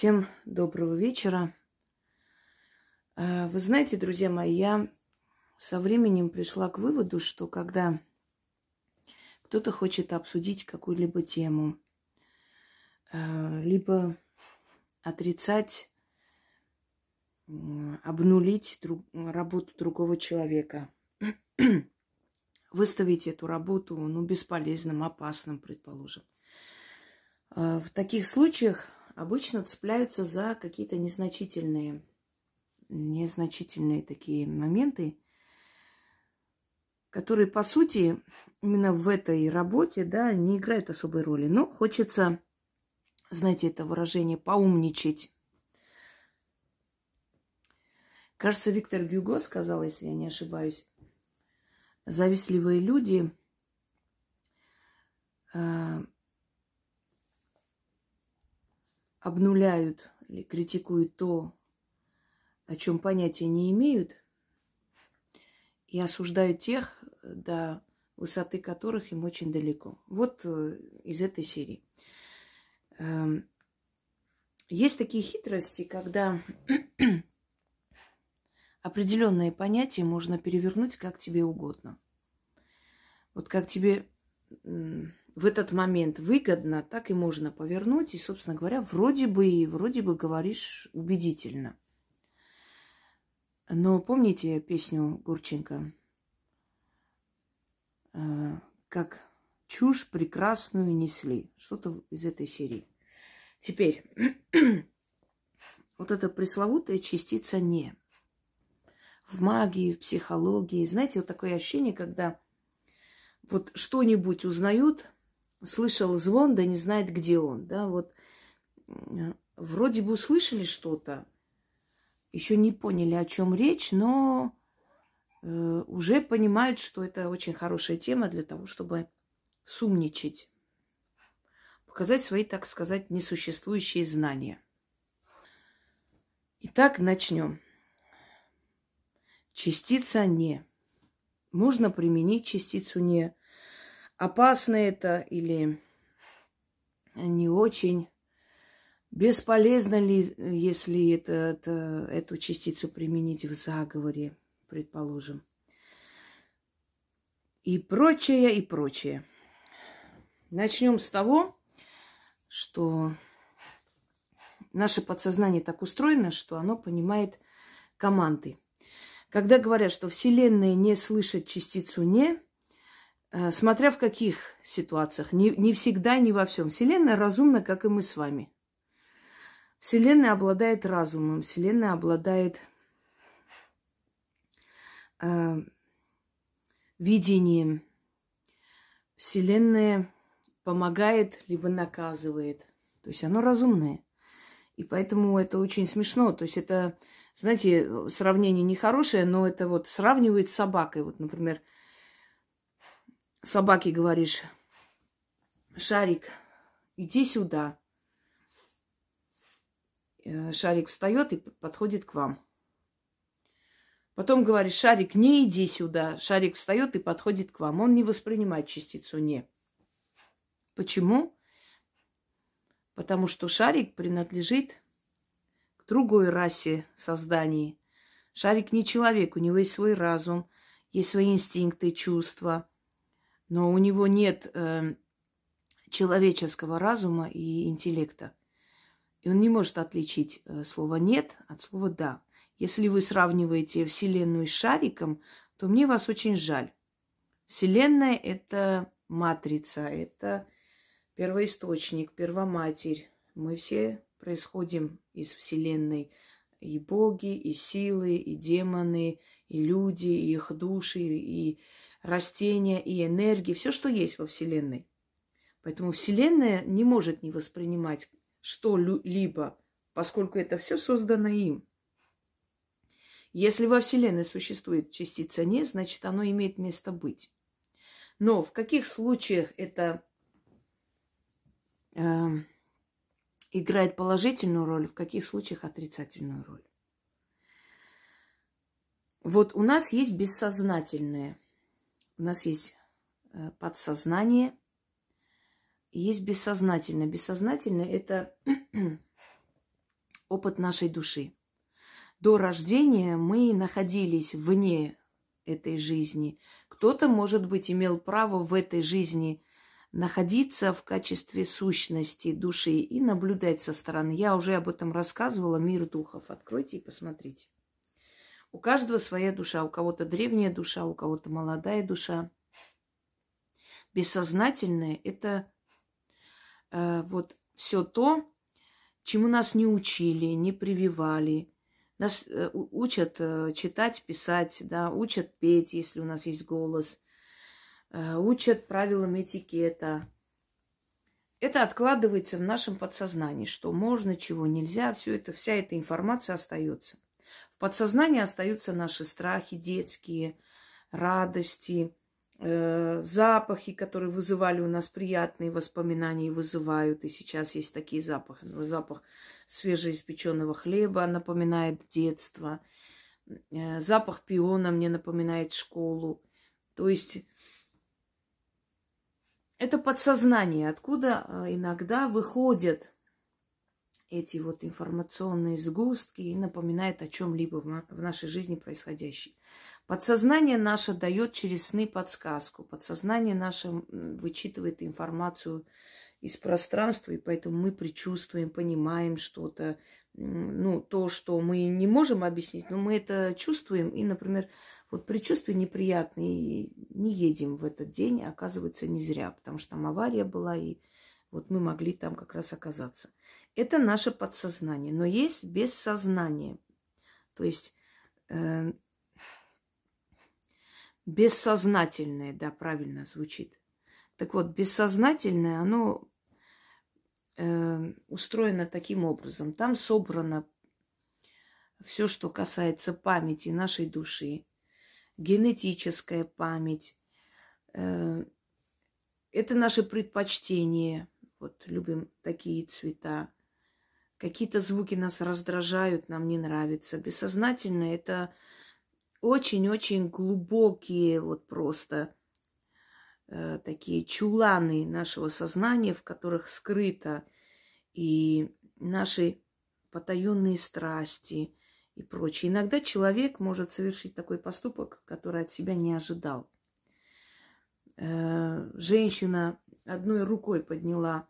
Всем доброго вечера. А, вы знаете, друзья мои, я со временем пришла к выводу, что когда кто-то хочет обсудить какую-либо тему, а, либо отрицать, обнулить друг, работу другого человека, выставить эту работу ну, бесполезным, опасным, предположим. А, в таких случаях обычно цепляются за какие-то незначительные, незначительные такие моменты, которые, по сути, именно в этой работе, да, не играют особой роли. Но хочется, знаете, это выражение поумничать. Кажется, Виктор Гюго сказал, если я не ошибаюсь, завистливые люди а, обнуляют или критикуют то, о чем понятия не имеют, и осуждают тех, до высоты которых им очень далеко. Вот э, из этой серии. Эм, есть такие хитрости, когда определенные понятия можно перевернуть как тебе угодно. Вот как тебе в этот момент выгодно, так и можно повернуть. И, собственно говоря, вроде бы и вроде бы говоришь убедительно. Но помните песню Гурченко? Э, как чушь прекрасную несли. Что-то из этой серии. Теперь, вот эта пресловутая частица «не». В магии, в психологии. Знаете, вот такое ощущение, когда вот что-нибудь узнают – слышал звон, да не знает, где он. Да, вот вроде бы услышали что-то, еще не поняли, о чем речь, но э, уже понимают, что это очень хорошая тема для того, чтобы сумничать, показать свои, так сказать, несуществующие знания. Итак, начнем. Частица не. Можно применить частицу не опасно это или не очень. Бесполезно ли, если это, это, эту частицу применить в заговоре, предположим. И прочее, и прочее. Начнем с того, что наше подсознание так устроено, что оно понимает команды. Когда говорят, что Вселенная не слышит частицу «не», смотря в каких ситуациях, не, не всегда, не во всем. Вселенная разумна, как и мы с вами. Вселенная обладает разумом, Вселенная обладает э, видением. Вселенная помогает, либо наказывает. То есть оно разумное. И поэтому это очень смешно. То есть это, знаете, сравнение нехорошее, но это вот сравнивает с собакой. Вот, например, собаке говоришь, Шарик, иди сюда. Э, Шарик встает и подходит к вам. Потом говоришь, Шарик, не иди сюда. Шарик встает и подходит к вам. Он не воспринимает частицу не. Почему? Потому что шарик принадлежит к другой расе созданий. Шарик не человек, у него есть свой разум, есть свои инстинкты, чувства – но у него нет э, человеческого разума и интеллекта. И он не может отличить э, слово «нет» от слова «да». Если вы сравниваете Вселенную с шариком, то мне вас очень жаль. Вселенная – это матрица, это первоисточник, первоматерь. Мы все происходим из Вселенной. И боги, и силы, и демоны, и люди, и их души, и растения и энергии, все, что есть во Вселенной. Поэтому Вселенная не может не воспринимать что-либо, поскольку это все создано им. Если во Вселенной существует частица «не», значит, оно имеет место быть. Но в каких случаях это э, играет положительную роль, в каких случаях отрицательную роль? Вот у нас есть бессознательное – у нас есть э, подсознание, есть бессознательное. Бессознательное – это опыт нашей души. До рождения мы находились вне этой жизни. Кто-то, может быть, имел право в этой жизни находиться в качестве сущности души и наблюдать со стороны. Я уже об этом рассказывала, мир духов. Откройте и посмотрите. У каждого своя душа, у кого-то древняя душа, у кого-то молодая душа. Бессознательное – это э, вот все то, чему нас не учили, не прививали. Нас э, учат э, читать, писать, да, учат петь, если у нас есть голос, э, учат правилам этикета. Это откладывается в нашем подсознании, что можно, чего нельзя, все это, вся эта информация остается. Подсознании остаются наши страхи детские, радости, э, запахи, которые вызывали у нас приятные воспоминания и вызывают. И сейчас есть такие запахи. Запах свежеиспеченного хлеба напоминает детство. Э, запах пиона мне напоминает школу. То есть это подсознание, откуда э, иногда выходят эти вот информационные сгустки и напоминает о чем-либо в нашей жизни происходящем. Подсознание наше дает через сны подсказку. Подсознание наше вычитывает информацию из пространства, и поэтому мы предчувствуем, понимаем что-то, ну, то, что мы не можем объяснить, но мы это чувствуем, и, например, вот предчувствие неприятное, и не едем в этот день, оказывается, не зря, потому что там авария была, и вот мы могли там как раз оказаться. Это наше подсознание, но есть бессознание, то есть э, бессознательное, да, правильно звучит. Так вот, бессознательное, оно э, устроено таким образом. Там собрано все, что касается памяти нашей души, генетическая память. Э, это наши предпочтения. Вот любим такие цвета. Какие-то звуки нас раздражают, нам не нравятся. Бессознательно это очень-очень глубокие, вот просто э, такие чуланы нашего сознания, в которых скрыто и наши потаенные страсти и прочее. Иногда человек может совершить такой поступок, который от себя не ожидал. Э, женщина одной рукой подняла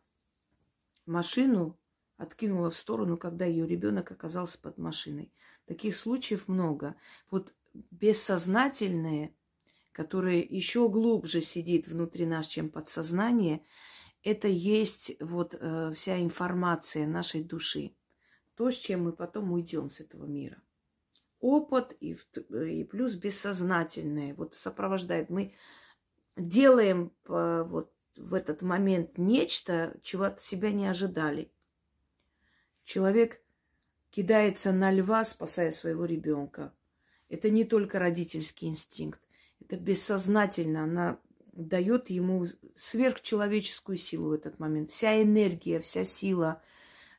машину, откинула в сторону, когда ее ребенок оказался под машиной. Таких случаев много. Вот бессознательное, которое еще глубже сидит внутри нас, чем подсознание, это есть вот э, вся информация нашей души. То, с чем мы потом уйдем с этого мира. Опыт и, и плюс бессознательное вот сопровождает. Мы делаем э, вот в этот момент нечто, чего от себя не ожидали. Человек кидается на льва, спасая своего ребенка. Это не только родительский инстинкт, это бессознательно. Она дает ему сверхчеловеческую силу в этот момент. Вся энергия, вся сила,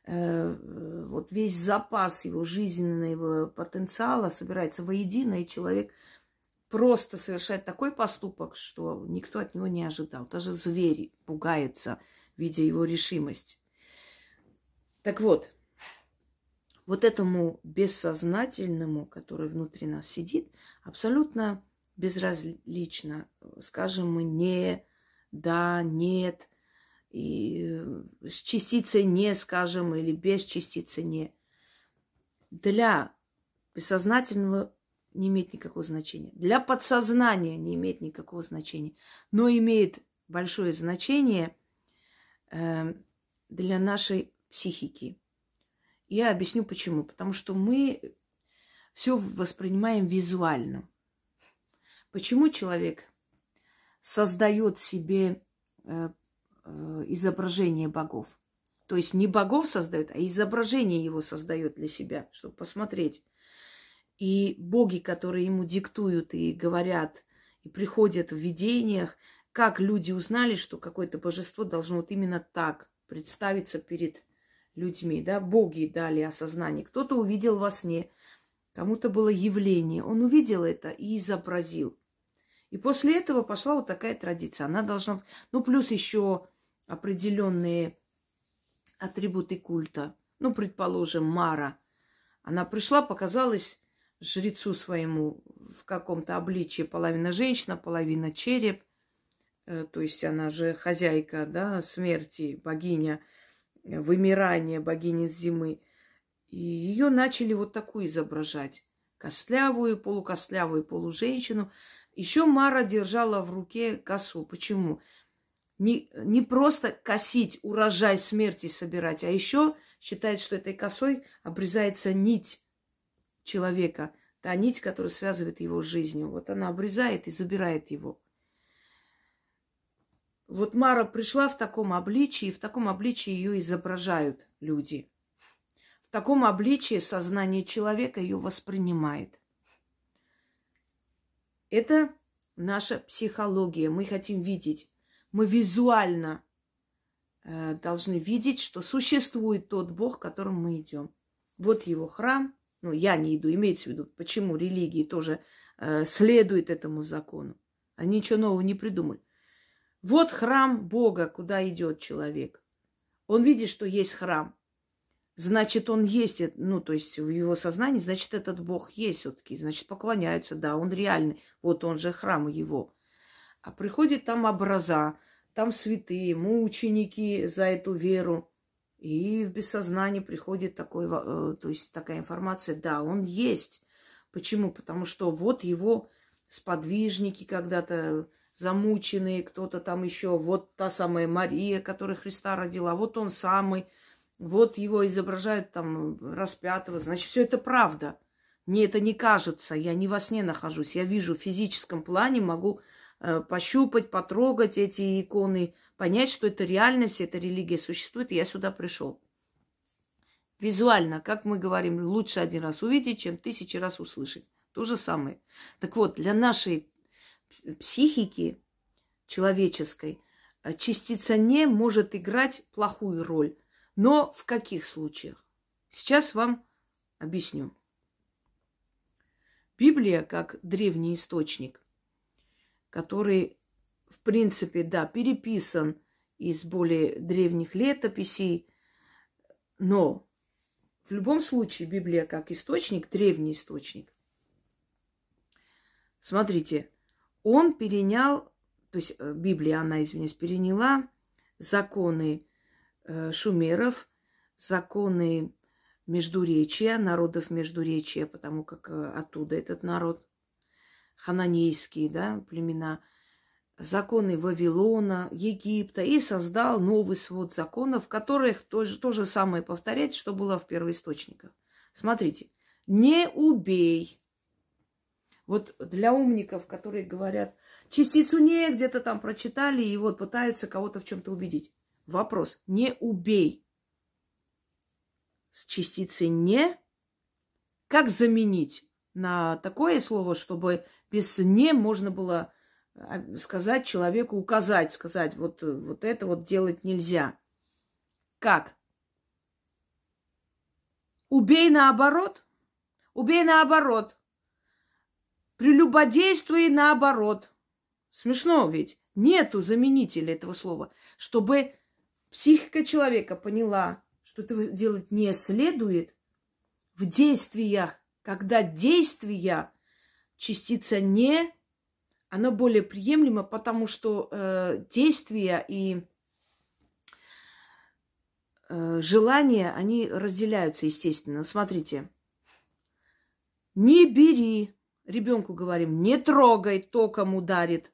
э, вот весь запас его жизненного потенциала собирается воедино, и человек просто совершает такой поступок, что никто от него не ожидал. Даже звери пугаются, видя его решимость. Так вот, вот этому бессознательному, который внутри нас сидит, абсолютно безразлично. Скажем мы не, да, нет, и э, с частицей не скажем или без частицы не. Для бессознательного не имеет никакого значения. Для подсознания не имеет никакого значения. Но имеет большое значение э, для нашей психики. Я объясню почему. Потому что мы все воспринимаем визуально. Почему человек создает себе э, э, изображение богов? То есть не богов создает, а изображение его создает для себя, чтобы посмотреть. И боги, которые ему диктуют и говорят, и приходят в видениях, как люди узнали, что какое-то божество должно вот именно так представиться перед людьми, да, боги дали осознание. Кто-то увидел во сне, кому-то было явление. Он увидел это и изобразил. И после этого пошла вот такая традиция. Она должна... Ну, плюс еще определенные атрибуты культа. ну, предположим, Мара, она пришла, показалась жрецу своему в каком-то обличии половина женщина, половина череп, э, то есть она же хозяйка, да, смерти, богиня э, вымирания, богиня зимы. И ее начали вот такую изображать. Костлявую, полукостлявую полуженщину. Еще Мара держала в руке косу. Почему? Не, не просто косить, урожай смерти собирать, а еще считает, что этой косой обрезается нить человека. Та нить, которая связывает его с жизнью. Вот она обрезает и забирает его. Вот Мара пришла в таком обличии, и в таком обличии ее изображают люди. В таком обличии сознание человека ее воспринимает. Это наша психология. Мы хотим видеть. Мы визуально э, должны видеть, что существует тот Бог, к которому мы идем. Вот его храм. Ну, я не иду, имеется в виду, почему религии тоже э, следуют этому закону. Они ничего нового не придумали. Вот храм Бога, куда идет человек. Он видит, что есть храм. Значит, он есть, ну, то есть в его сознании, значит, этот Бог есть все-таки. Значит, поклоняются, да, он реальный. Вот он же храм его. А приходит там образа, там святые, мученики за эту веру. И в бессознание приходит такой, э, то есть такая информация, да, он есть. Почему? Потому что вот его сподвижники когда-то замученные, кто-то там еще, вот та самая Мария, которая Христа родила, вот он самый, вот его изображают там распятого, значит, все это правда. Мне это не кажется, я не во сне нахожусь, я вижу в физическом плане, могу э, пощупать, потрогать эти иконы, понять, что это реальность, эта религия существует, и я сюда пришел. Визуально, как мы говорим, лучше один раз увидеть, чем тысячи раз услышать. То же самое. Так вот, для нашей психики человеческой э, частица не может играть плохую роль. Но в каких случаях? Сейчас вам объясню. Библия, как древний источник, который, в принципе, да, переписан из более древних летописей, но в любом случае Библия как источник, древний источник. Смотрите, он перенял, то есть э, Библия, она, извиняюсь, переняла законы э, шумеров, законы междуречия, народов междуречия, потому как э, оттуда этот народ, хананейские, да, племена, законы Вавилона, Египта, и создал новый свод законов, в которых то, то же самое повторять, что было в первоисточниках. Смотрите, не убей, вот для умников, которые говорят, частицу не где-то там прочитали и вот пытаются кого-то в чем-то убедить. Вопрос, не убей. С частицей не как заменить на такое слово, чтобы без «не» можно было а, сказать человеку, указать, сказать, вот, вот это вот делать нельзя. Как? Убей наоборот. Убей наоборот. Прелюбодействуй наоборот. Смешно ведь. Нету заменителя этого слова. Чтобы психика человека поняла, что это делать не следует, в действиях, когда действия, частица не, оно более приемлемо, потому что э, действия и э, желания, они разделяются, естественно. Смотрите. Не бери, Ребенку говорим, не трогай, током ударит.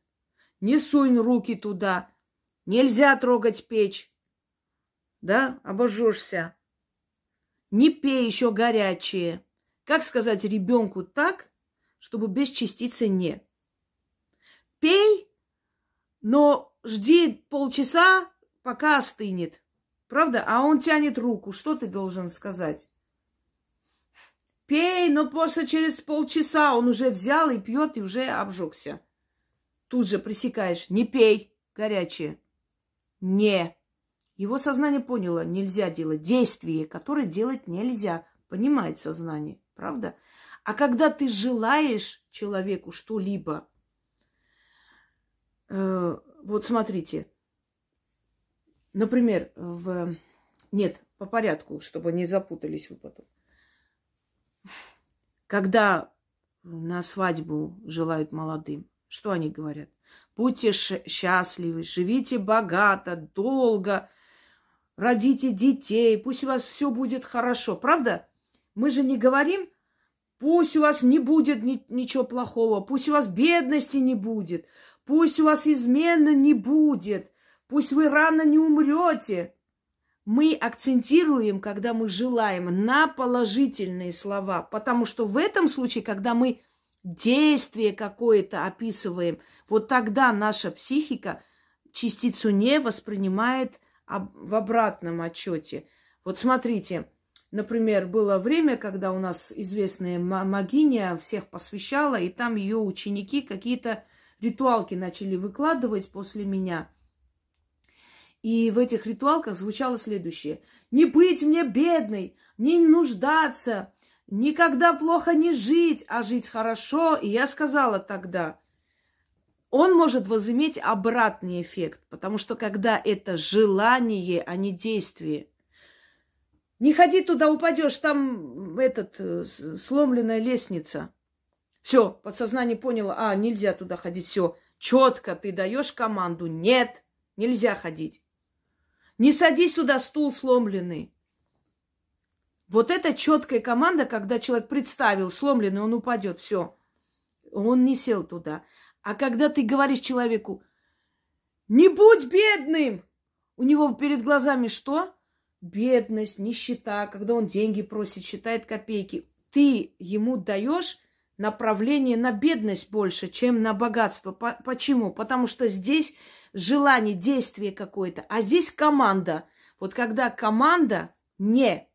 Не сунь руки туда. Нельзя трогать печь. Да, обожжешься. Не пей еще горячее. Как сказать ребенку так, чтобы без частицы не? Пей, но жди полчаса, пока остынет. Правда? А он тянет руку. Что ты должен сказать? Пей, но после через полчаса он уже взял и пьет, и уже обжегся. Тут же пресекаешь. Не пей горячее. Не. Его сознание поняло, нельзя делать действие, которое делать нельзя. Понимает сознание, правда? А когда ты желаешь человеку что-либо, э, вот смотрите, например, в Нет, по порядку, чтобы не запутались вы потом. Когда на свадьбу желают молодым, что они говорят? Будьте счастливы, живите богато, долго, родите детей, пусть у вас все будет хорошо. Правда? Мы же не говорим, пусть у вас не будет ни- ничего плохого, пусть у вас бедности не будет, пусть у вас измены не будет, пусть вы рано не умрете. Мы акцентируем, когда мы желаем, на положительные слова, потому что в этом случае, когда мы действие какое-то описываем, вот тогда наша психика частицу не воспринимает в обратном отчете. Вот смотрите, например, было время, когда у нас известная магиня всех посвящала, и там ее ученики какие-то ритуалки начали выкладывать после меня. И в этих ритуалках звучало следующее. «Не быть мне бедной, не нуждаться, никогда плохо не жить, а жить хорошо». И я сказала тогда – он может возыметь обратный эффект, потому что когда это желание, а не действие, не ходи туда, упадешь, там этот э, сломленная лестница. Все, подсознание поняло, а, нельзя туда ходить, все. Четко ты даешь команду, нет, нельзя ходить. Не садись туда, стул сломленный. Вот это четкая команда, когда человек представил сломленный, он упадет, все. Он не сел туда. А когда ты говоришь человеку, не будь бедным, у него перед глазами что? Бедность, нищета, когда он деньги просит, считает копейки. Ты ему даешь направление на бедность больше, чем на богатство. Почему? Потому что здесь желание, действие какое-то, а здесь команда. Вот когда команда не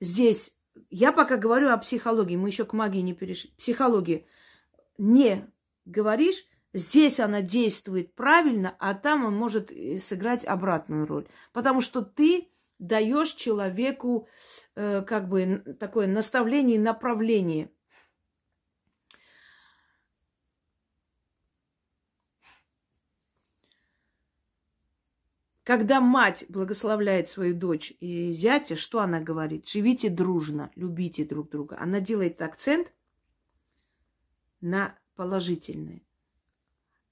здесь, я пока говорю о психологии, мы еще к магии не перешли. Психология не говоришь, здесь она действует правильно, а там он может э, сыграть обратную роль. Потому что ты даешь человеку э, как бы такое наставление и направление. Когда мать благословляет свою дочь и зятя, что она говорит? Живите дружно, любите друг друга. Она делает акцент на положительное.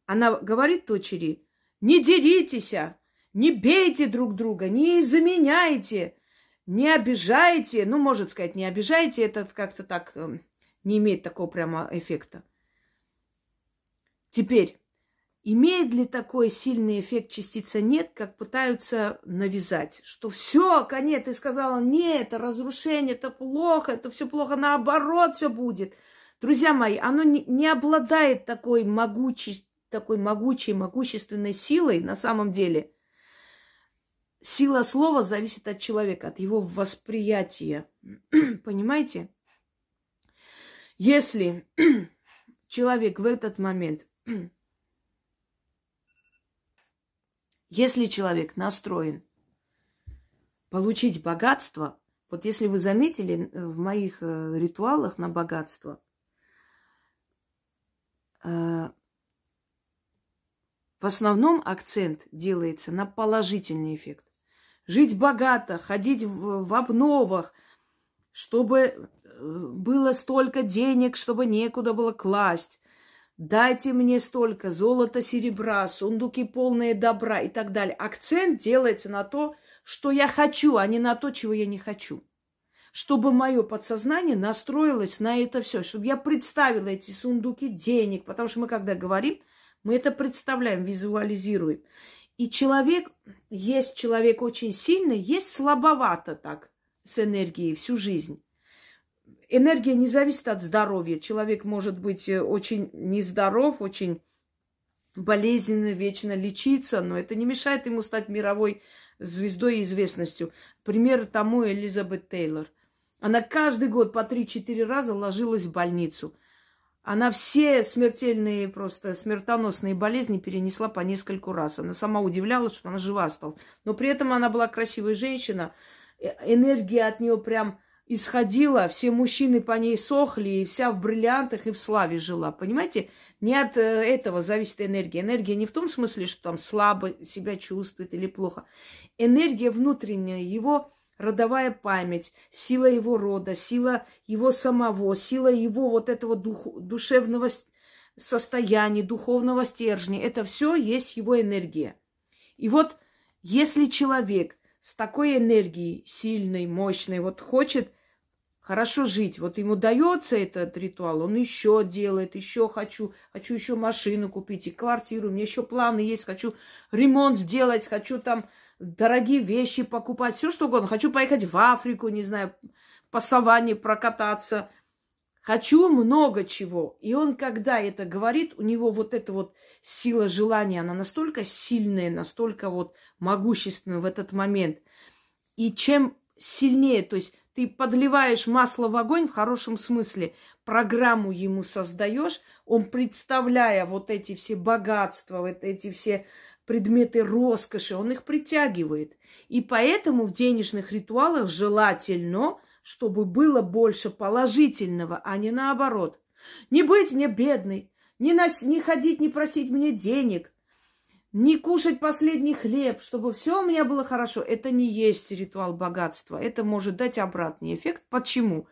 Она говорит дочери, не деритесь, не бейте друг друга, не заменяйте, не обижайте. Ну, может сказать, не обижайте, это как-то так э, не имеет такого прямо эффекта. Теперь, имеет ли такой сильный эффект частица нет, как пытаются навязать, что все, конец, ты сказала, нет, это разрушение, это плохо, это все плохо, наоборот все будет – Друзья мои, оно не, не обладает такой могучей, такой могучей, могущественной силой на самом деле. Сила слова зависит от человека, от его восприятия. Понимаете? Если человек в этот момент, если человек настроен получить богатство, вот если вы заметили в моих э, ритуалах на богатство – Э, в основном акцент делается на положительный эффект. Жить богато, ходить в, обновах, чтобы э, было столько денег, чтобы некуда было класть. Дайте мне столько золота, серебра, сундуки полные добра и так далее. Акцент делается на то, что я хочу, а не на то, чего я не хочу чтобы мое подсознание настроилось на это все, чтобы я представила эти сундуки денег, потому что мы когда говорим, мы это представляем, визуализируем. И человек, есть человек очень сильный, есть слабовато так с энергией всю жизнь. Энергия не зависит от здоровья. Человек может быть э, очень нездоров, очень болезненно, вечно лечиться, но это не мешает ему стать мировой звездой и известностью. Пример тому Элизабет Тейлор – она каждый год по 3-4 раза ложилась в больницу. Она все смертельные, просто смертоносные болезни перенесла по нескольку раз. Она сама удивлялась, что она жива осталась. Но при этом она была красивая женщина. Э, энергия от нее прям исходила, все мужчины по ней сохли, и вся в бриллиантах и в славе жила. Понимаете? Не от э, этого зависит энергия. Энергия не в том смысле, что там слабо себя чувствует или плохо. Энергия внутренняя, его родовая память, сила его рода, сила его самого, сила его вот этого дух, душевного состояния, духовного стержня. Это все есть его энергия. И вот если человек с такой энергией, сильной, мощной, вот хочет хорошо жить, вот ему дается этот ритуал, он еще делает, еще хочу, хочу еще машину купить и квартиру, мне еще планы есть, хочу ремонт сделать, хочу там дорогие вещи покупать, все что угодно. Хочу поехать в Африку, не знаю, по саванне прокататься. Хочу много чего. И он, когда это говорит, у него вот эта вот сила желания, она настолько сильная, настолько вот могущественная в этот момент. И чем сильнее, то есть ты подливаешь масло в огонь в хорошем смысле, программу ему создаешь, он, представляя вот эти все богатства, вот эти все предметы роскоши, он их притягивает. И поэтому в денежных ритуалах желательно, чтобы было больше положительного, а не наоборот. Не быть мне бедной, не, нос... не ходить, не просить мне денег, не кушать последний хлеб, чтобы все у меня было хорошо. Это не есть ритуал богатства. Это может дать обратный эффект. Почему?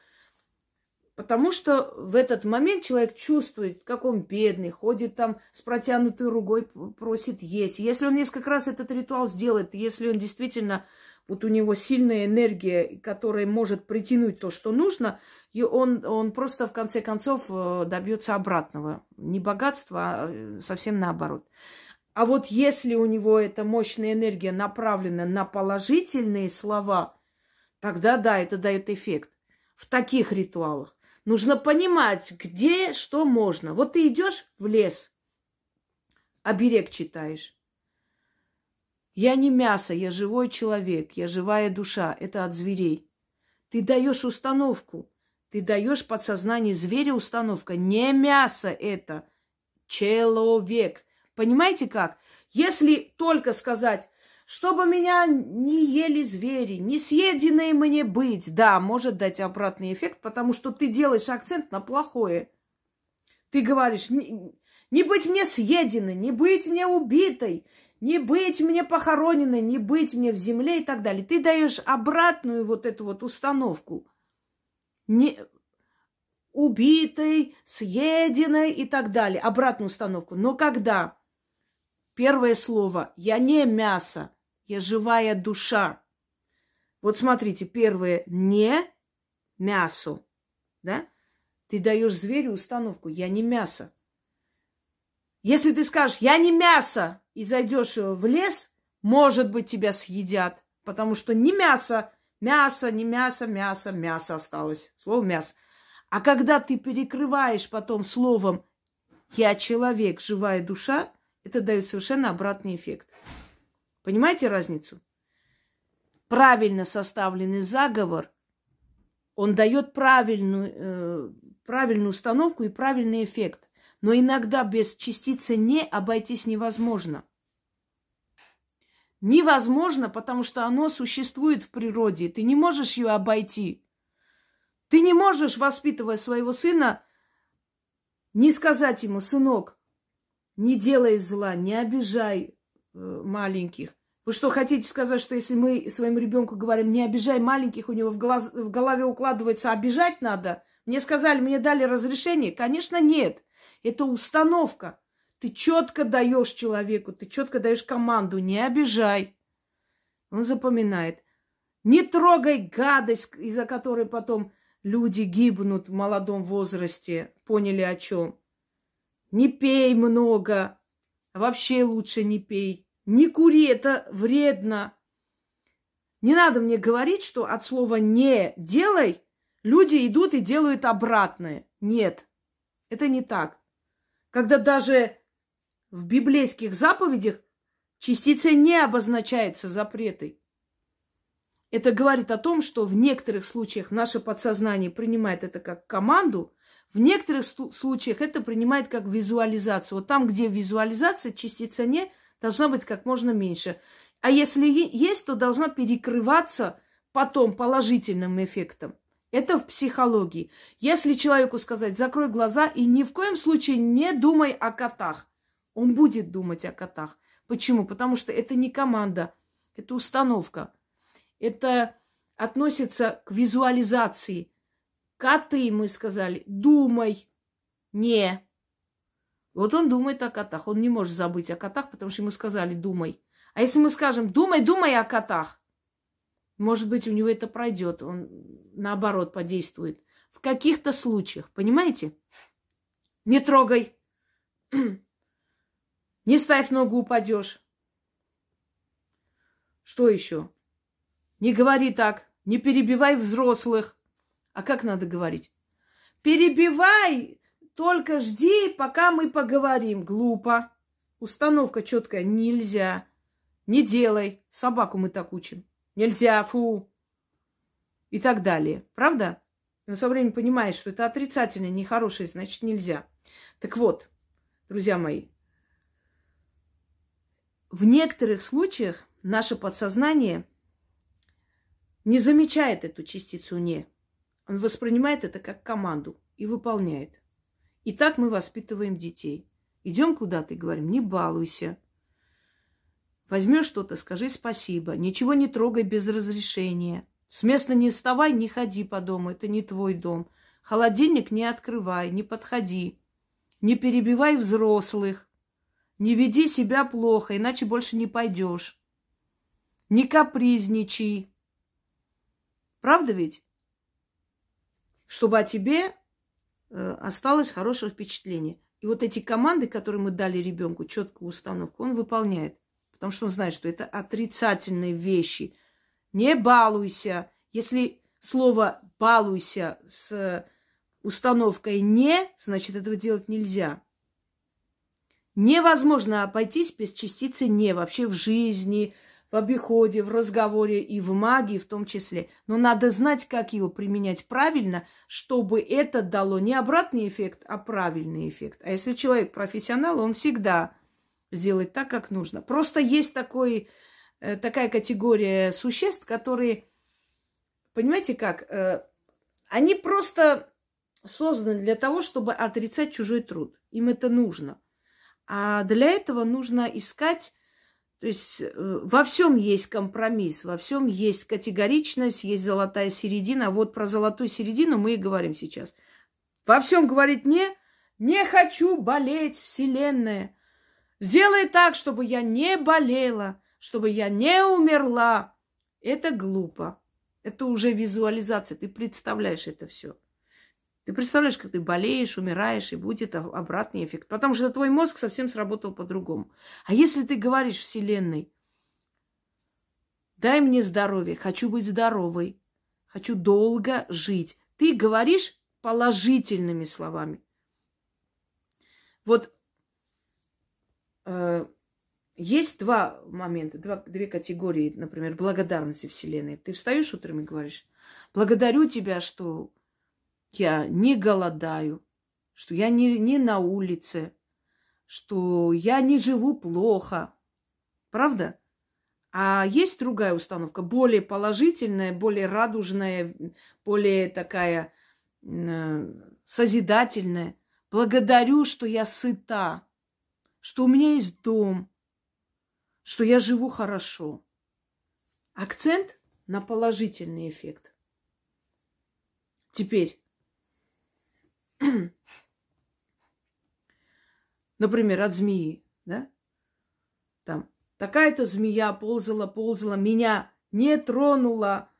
Потому что в этот момент человек чувствует, как он бедный, ходит там с протянутой рукой, просит есть. Если он несколько раз этот ритуал сделает, если он действительно, вот у него сильная энергия, которая может притянуть то, что нужно, и он, он просто в конце концов э, добьется обратного. Не богатства, а э, совсем наоборот. А вот если у него эта мощная энергия направлена на положительные слова, тогда да, это дает эффект. В таких ритуалах. Нужно понимать, где что можно. Вот ты идешь в лес, оберег читаешь. Я не мясо, я живой человек, я живая душа. Это от зверей. Ты даешь установку. Ты даешь подсознание зверя установка. Не мясо это. Человек. Понимаете как? Если только сказать, чтобы меня не ели звери, не съеденные мне быть. Да, может дать обратный эффект, потому что ты делаешь акцент на плохое. Ты говоришь, не, быть мне съеденной, не быть мне убитой, не быть мне похороненной, не быть мне в земле и так далее. Ты даешь обратную вот эту вот установку. Не убитой, съеденной и так далее. Обратную установку. Но когда первое слово «я не мясо», я живая душа. Вот смотрите, первое не мясо, да? Ты даешь зверю установку, я не мясо. Если ты скажешь, я не мясо, и зайдешь в лес, может быть, тебя съедят, потому что не мясо, мясо, не мясо, мясо, мясо осталось. Слово мясо. А когда ты перекрываешь потом словом «я человек, живая душа», это дает совершенно обратный эффект. Понимаете разницу? Правильно составленный заговор, он дает правильную, э, правильную установку и правильный эффект. Но иногда без частицы «не» обойтись невозможно. Невозможно, потому что оно существует в природе. Ты не можешь ее обойти. Ты не можешь, воспитывая своего сына, не сказать ему, сынок, не делай зла, не обижай Э, маленьких. Вы что, хотите сказать, что если мы своему ребенку говорим, не обижай маленьких, у него в, глаз, в голове укладывается, обижать надо? Мне сказали, мне дали разрешение? Конечно, нет. Это установка. Ты четко даешь человеку, ты четко даешь команду, не обижай. Он запоминает. Не трогай гадость, из-за которой потом люди гибнут в молодом возрасте. Поняли о чем? Не пей много, Вообще лучше не пей. Не кури, это вредно. Не надо мне говорить, что от слова «не делай» люди идут и делают обратное. Нет, это не так. Когда даже в библейских заповедях частица не обозначается запретой. Это говорит о том, что в некоторых случаях наше подсознание принимает это как команду, в некоторых случаях это принимает как визуализацию. Вот там, где визуализация, частица «не» должна быть как можно меньше. А если есть, то должна перекрываться потом положительным эффектом. Это в психологии. Если человеку сказать, закрой глаза и ни в коем случае не думай о котах, он будет думать о котах. Почему? Потому что это не команда, это установка. Это относится к визуализации. Коты, мы сказали, думай, не. Вот он думает о котах. Он не может забыть о котах, потому что ему сказали, думай. А если мы скажем, думай, думай о котах, может быть, у него это пройдет, он наоборот подействует. В каких-то случаях, понимаете? Не трогай. Не ставь ногу, упадешь. Что еще? Не говори так. Не перебивай взрослых. А как надо говорить? Перебивай, только жди, пока мы поговорим. Глупо. Установка четкая. Нельзя. Не делай. Собаку мы так учим. Нельзя, фу. И так далее. Правда? Но со временем понимаешь, что это отрицательное, нехорошее, значит нельзя. Так вот, друзья мои, в некоторых случаях наше подсознание не замечает эту частицу «не». Он воспринимает это как команду и выполняет. И так мы воспитываем детей. Идем куда-то и говорим, не балуйся. Возьмешь что-то, скажи спасибо. Ничего не трогай без разрешения. С места не вставай, не ходи по дому. Это не твой дом. Холодильник не открывай, не подходи. Не перебивай взрослых. Не веди себя плохо, иначе больше не пойдешь. Не капризничай. Правда ведь? Чтобы о тебе э, осталось хорошее впечатление. И вот эти команды, которые мы дали ребенку, четкую установку, он выполняет. Потому что он знает, что это отрицательные вещи. Не балуйся. Если слово балуйся с установкой не, значит этого делать нельзя. Невозможно обойтись без частицы не вообще в жизни, в обиходе, в разговоре и в магии в том числе. Но надо знать, как его применять правильно, чтобы это дало не обратный эффект, а правильный эффект. А если человек профессионал, он всегда сделает так, как нужно. Просто есть такой, э, такая категория существ, которые, понимаете как, э, они просто созданы для того, чтобы отрицать чужой труд. Им это нужно. А для этого нужно искать то есть э, во всем есть компромисс, во всем есть категоричность, есть золотая середина. Вот про золотую середину мы и говорим сейчас. Во всем говорит не, не хочу болеть, Вселенная. Сделай так, чтобы я не болела, чтобы я не умерла. Это глупо. Это уже визуализация. Ты представляешь это все. Ты представляешь, как ты болеешь, умираешь, и будет обратный эффект. Потому что твой мозг совсем сработал по-другому. А если ты говоришь Вселенной, дай мне здоровье, хочу быть здоровой, хочу долго жить. Ты говоришь положительными словами. Вот есть два момента, два, две категории, например, благодарности Вселенной. Ты встаешь утром и говоришь, благодарю тебя, что я не голодаю, что я не, не на улице, что я не живу плохо. Правда? А есть другая установка, более положительная, более радужная, более такая э, созидательная. Благодарю, что я сыта, что у меня есть дом, что я живу хорошо. Акцент на положительный эффект. Теперь Например, от змеи, да? Там такая-то змея ползала, ползала, меня не тронула,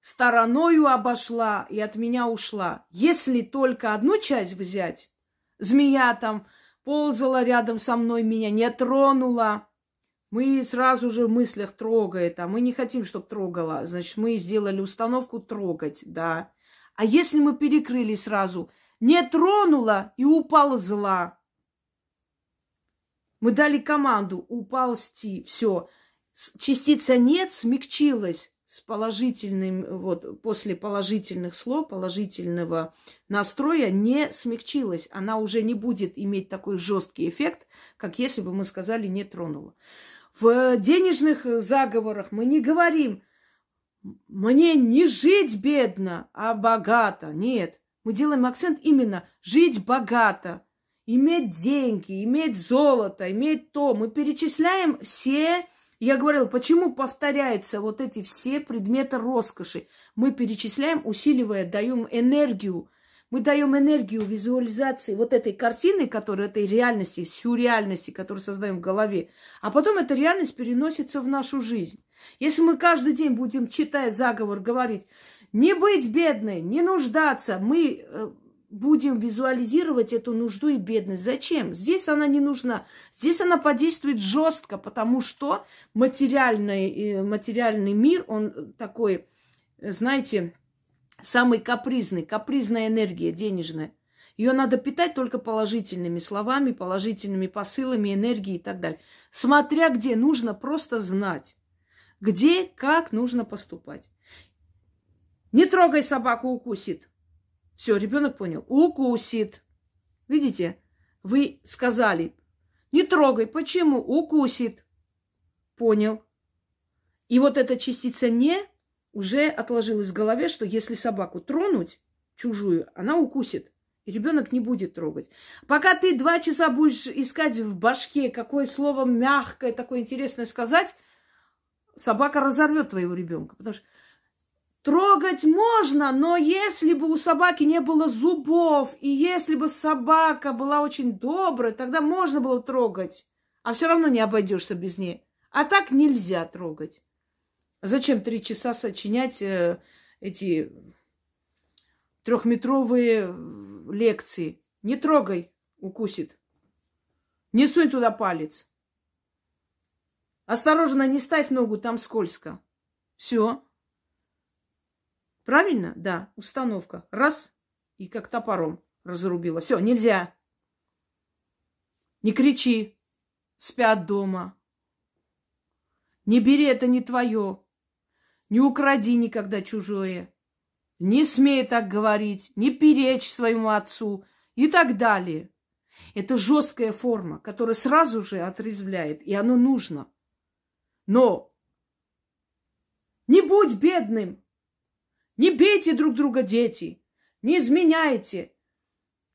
стороною обошла и от меня ушла. Если только одну часть взять, змея там ползала рядом со мной, меня не тронула, мы сразу же в мыслях трогает, а мы не хотим, чтобы трогала. Значит, мы сделали установку трогать, да. А если мы перекрыли сразу – не тронула и упала зла. Мы дали команду уползти. Все. Частица нет смягчилась с положительным, вот после положительных слов, положительного настроя не смягчилась. Она уже не будет иметь такой жесткий эффект, как если бы мы сказали не тронула. В денежных заговорах мы не говорим мне не жить бедно, а богато. Нет, мы делаем акцент именно жить богато, иметь деньги, иметь золото, иметь то. Мы перечисляем все, я говорила, почему повторяются вот эти все предметы роскоши. Мы перечисляем, усиливая, даем энергию. Мы даем энергию визуализации вот этой картины, которая этой реальности, сюрреальности, которую создаем в голове. А потом эта реальность переносится в нашу жизнь. Если мы каждый день будем, читая заговор, говорить, не быть бедной, не нуждаться. Мы э, будем визуализировать эту нужду и бедность. Зачем? Здесь она не нужна. Здесь она подействует жестко, потому что материальный, э, материальный мир, он такой, знаете, самый капризный, капризная энергия денежная. Ее надо питать только положительными словами, положительными посылами, энергией и так далее. Смотря где, нужно просто знать, где, как нужно поступать. Не трогай собаку, укусит. Все, ребенок понял. Укусит. Видите? Вы сказали, не трогай. Почему? Укусит. Понял. И вот эта частица не уже отложилась в голове, что если собаку тронуть, чужую, она укусит. И ребенок не будет трогать. Пока ты два часа будешь искать в башке, какое слово мягкое, такое интересное сказать, собака разорвет твоего ребенка. Потому что Трогать можно, но если бы у собаки не было зубов, и если бы собака была очень добрая, тогда можно было трогать. А все равно не обойдешься без нее. А так нельзя трогать. Зачем три часа сочинять э, эти трехметровые лекции? Не трогай, укусит. Не сунь туда палец. Осторожно, не ставь ногу, там скользко. Все. Правильно? Да, установка. Раз, и как топором разрубила. Все, нельзя. Не кричи. Спят дома. Не бери, это не твое. Не укради никогда чужое. Не смей так говорить, не перечь своему отцу и так далее. Это жесткая форма, которая сразу же отрезвляет, и оно нужно. Но не будь бедным, не бейте друг друга, дети. Не изменяйте.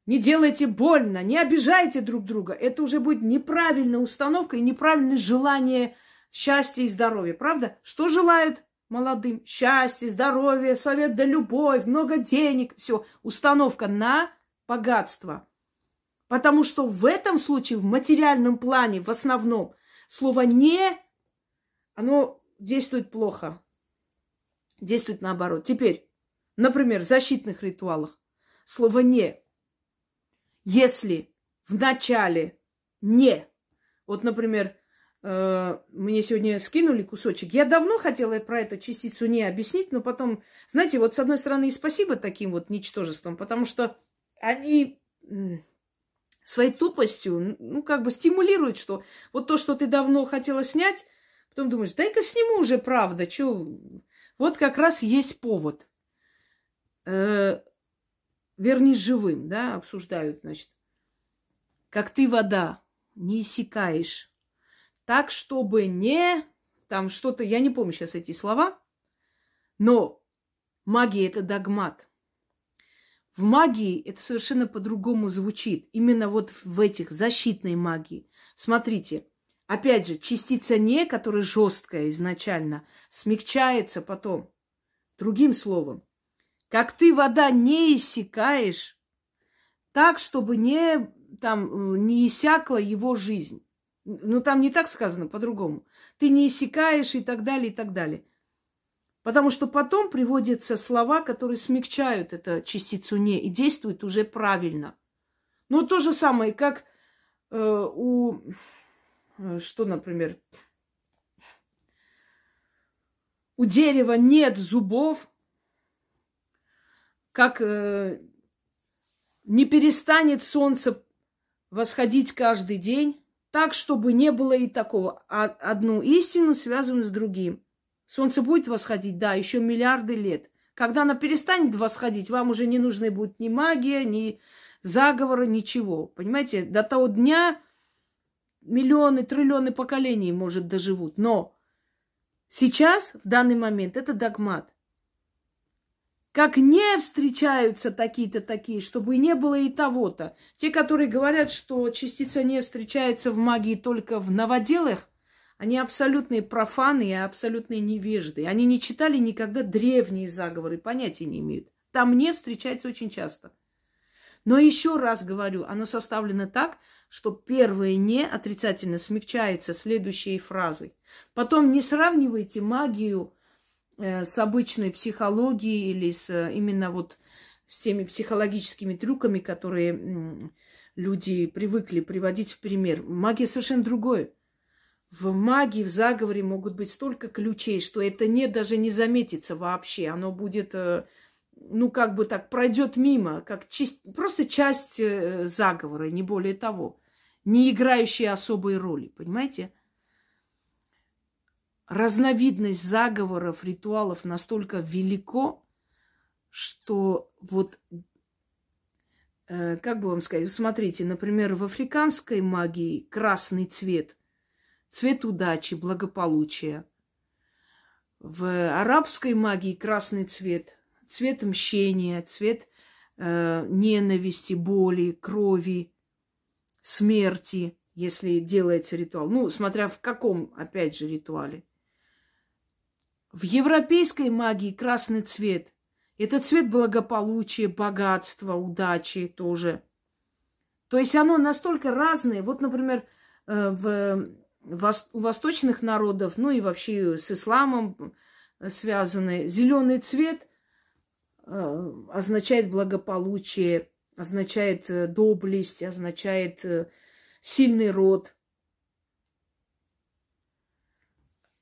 Не делайте больно, не обижайте друг друга. Это уже будет неправильная установка и неправильное желание счастья и здоровья. Правда? Что желают молодым? Счастье, здоровье, совет да любовь, много денег. Все. Установка на богатство. Потому что в этом случае, в материальном плане, в основном, слово «не», оно действует плохо действует наоборот. Теперь, например, в защитных ритуалах слово «не». Если в начале «не», вот, например, э, мне сегодня скинули кусочек. Я давно хотела про эту частицу не объяснить, но потом, знаете, вот с одной стороны и спасибо таким вот ничтожествам, потому что они своей тупостью, ну, как бы стимулируют, что вот то, что ты давно хотела снять, потом думаешь, дай-ка сниму уже, правда, что вот как раз есть повод. Э, вернись живым, да, обсуждают, значит. Как ты вода, не иссякаешь. Так, чтобы не... Там что-то, я не помню сейчас эти слова, но магия – это догмат. В магии это совершенно по-другому звучит. Именно вот в этих защитной магии. Смотрите, опять же, частица «не», которая жесткая изначально – смягчается потом. Другим словом, как ты вода не иссякаешь, так, чтобы не, там, э, не иссякла его жизнь. Ну, там не так сказано, по-другому. Ты не иссякаешь и так далее, и так далее. Потому что потом приводятся слова, которые смягчают эту частицу «не» и действуют уже правильно. Ну, то же самое, как э, у... Э, что, например, у дерева нет зубов, как э, не перестанет солнце восходить каждый день, так, чтобы не было и такого. А одну истину связываем с другим. Солнце будет восходить, да, еще миллиарды лет. Когда оно перестанет восходить, вам уже не нужны будет ни магия, ни заговоры, ничего. Понимаете, до того дня миллионы, триллионы поколений, может, доживут. Но Сейчас, в данный момент, это догмат. Как не встречаются такие-то такие, чтобы не было и того-то. Те, которые говорят, что частица не встречается в магии только в новоделах, они абсолютные профаны и абсолютные невежды. Они не читали никогда древние заговоры, понятия не имеют. Там не встречается очень часто. Но еще раз говорю, оно составлено так, что первое «не» отрицательно смягчается следующей фразой. Потом не сравнивайте магию э, с обычной психологией или с э, именно вот с теми психологическими трюками, которые люди привыкли приводить в пример. Магия совершенно другое. В магии, в заговоре могут быть столько ключей, что это не даже не заметится вообще. Оно будет э, ну, как бы так, пройдет мимо, как чист... просто часть заговора, не более того, не играющая особой роли, понимаете? Разновидность заговоров, ритуалов настолько велико, что вот, э, как бы вам сказать, смотрите, например, в африканской магии красный цвет, цвет удачи, благополучия. В арабской магии красный цвет – цвет мщения, цвет э, ненависти, боли, крови, смерти, если делается ритуал. Ну, смотря в каком, опять же, ритуале. В европейской магии красный цвет – это цвет благополучия, богатства, удачи тоже. То есть оно настолько разное. Вот, например, э, в, у восточных народов, ну и вообще с исламом связаны, зеленый цвет – Э, означает благополучие, означает э, доблесть, означает э, сильный род.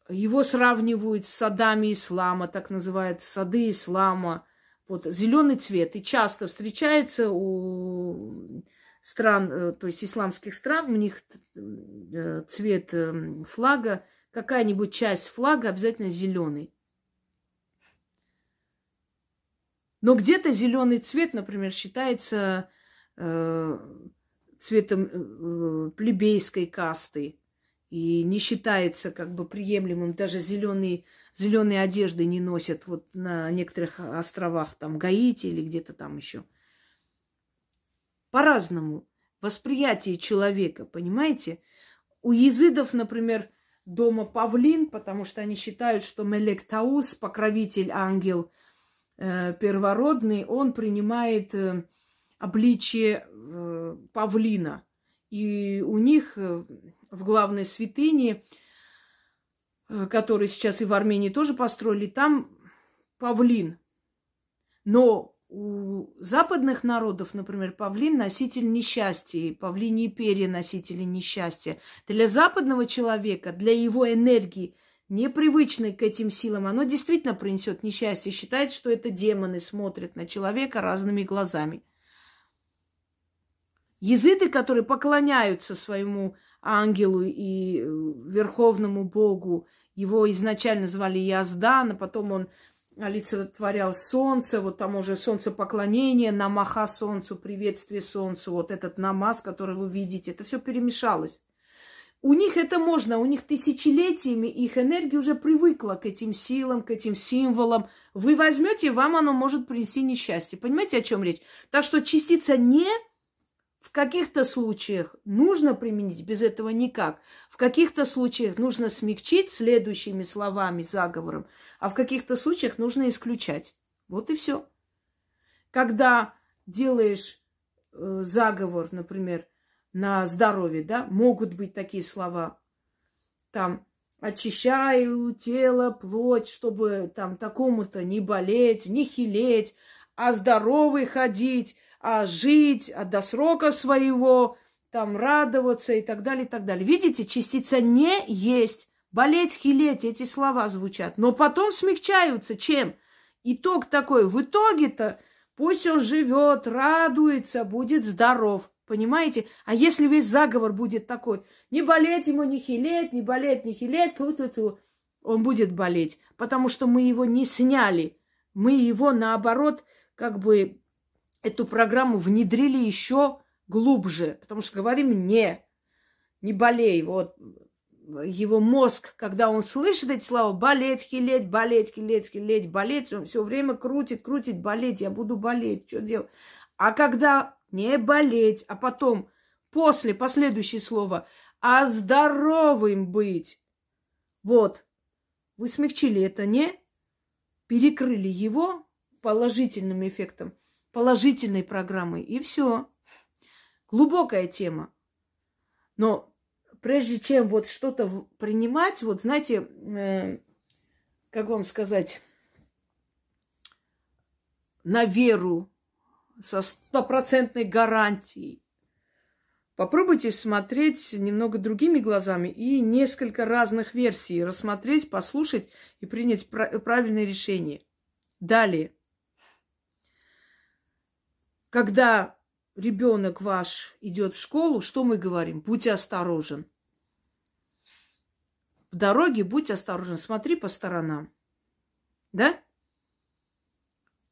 Его сравнивают с садами ислама, так называют сады ислама. Вот зеленый цвет и часто встречается у стран, то есть исламских стран, у них цвет флага, какая-нибудь часть флага обязательно зеленый. Но где-то зеленый цвет, например, считается э, цветом э, плебейской касты и не считается как бы приемлемым. Даже зеленые, зеленые одежды не носят вот на некоторых островах, там Гаити или где-то там еще. По-разному восприятие человека, понимаете? У езидов, например, дома павлин, потому что они считают, что Мелек Таус, покровитель, ангел – первородный, он принимает э, обличие э, павлина. И у них в главной святыне, которую сейчас и в Армении тоже построили, там павлин. Но у западных народов, например, павлин – носитель несчастья, павлиньи перья – носители несчастья. Для западного человека, для его энергии – непривычный к этим силам, оно действительно принесет несчастье. Считает, что это демоны смотрят на человека разными глазами. Языты, которые поклоняются своему ангелу и э, верховному богу, его изначально звали Яздан, а потом он олицетворял солнце, вот там уже солнцепоклонение, намаха солнцу, приветствие солнцу, вот этот намаз, который вы видите, это все перемешалось. У них это можно, у них тысячелетиями их энергия уже привыкла к этим силам, к этим символам. Вы возьмете, вам оно может принести несчастье. Понимаете, о чем речь? Так что частица не в каких-то случаях нужно применить, без этого никак. В каких-то случаях нужно смягчить следующими словами, заговором, а в каких-то случаях нужно исключать. Вот и все. Когда делаешь э, заговор, например, на здоровье, да, могут быть такие слова. Там очищаю тело, плоть, чтобы там такому-то не болеть, не хилеть, а здоровый ходить, а жить, а до срока своего, там радоваться и так далее, и так далее. Видите, частица не есть. Болеть, хилеть, эти слова звучат. Но потом смягчаются. Чем? Итог такой. В итоге-то пусть он живет, радуется, будет здоров. Понимаете? А если весь заговор будет такой, не болеть ему, не хилеть, не болеть, не хилеть, ту -ту -ту, он будет болеть, потому что мы его не сняли. Мы его, наоборот, как бы эту программу внедрили еще глубже, потому что говорим не, не болей, вот его мозг, когда он слышит эти слова, болеть, хилеть, болеть, хилеть, хилеть, болеть, он все время крутит, крутит, болеть, я буду болеть, что делать? А когда не болеть, а потом, после, последующее слово, а здоровым быть. Вот, вы смягчили это, не? Перекрыли его положительным эффектом, положительной программой, и все. Глубокая тема. Но прежде чем вот что-то принимать, вот знаете, э, как вам сказать, на веру, со стопроцентной гарантией, попробуйте смотреть немного другими глазами и несколько разных версий рассмотреть, послушать и принять правильное решение. Далее. Когда ребенок ваш идет в школу, что мы говорим? Будь осторожен. В дороге будь осторожен, смотри по сторонам. Да?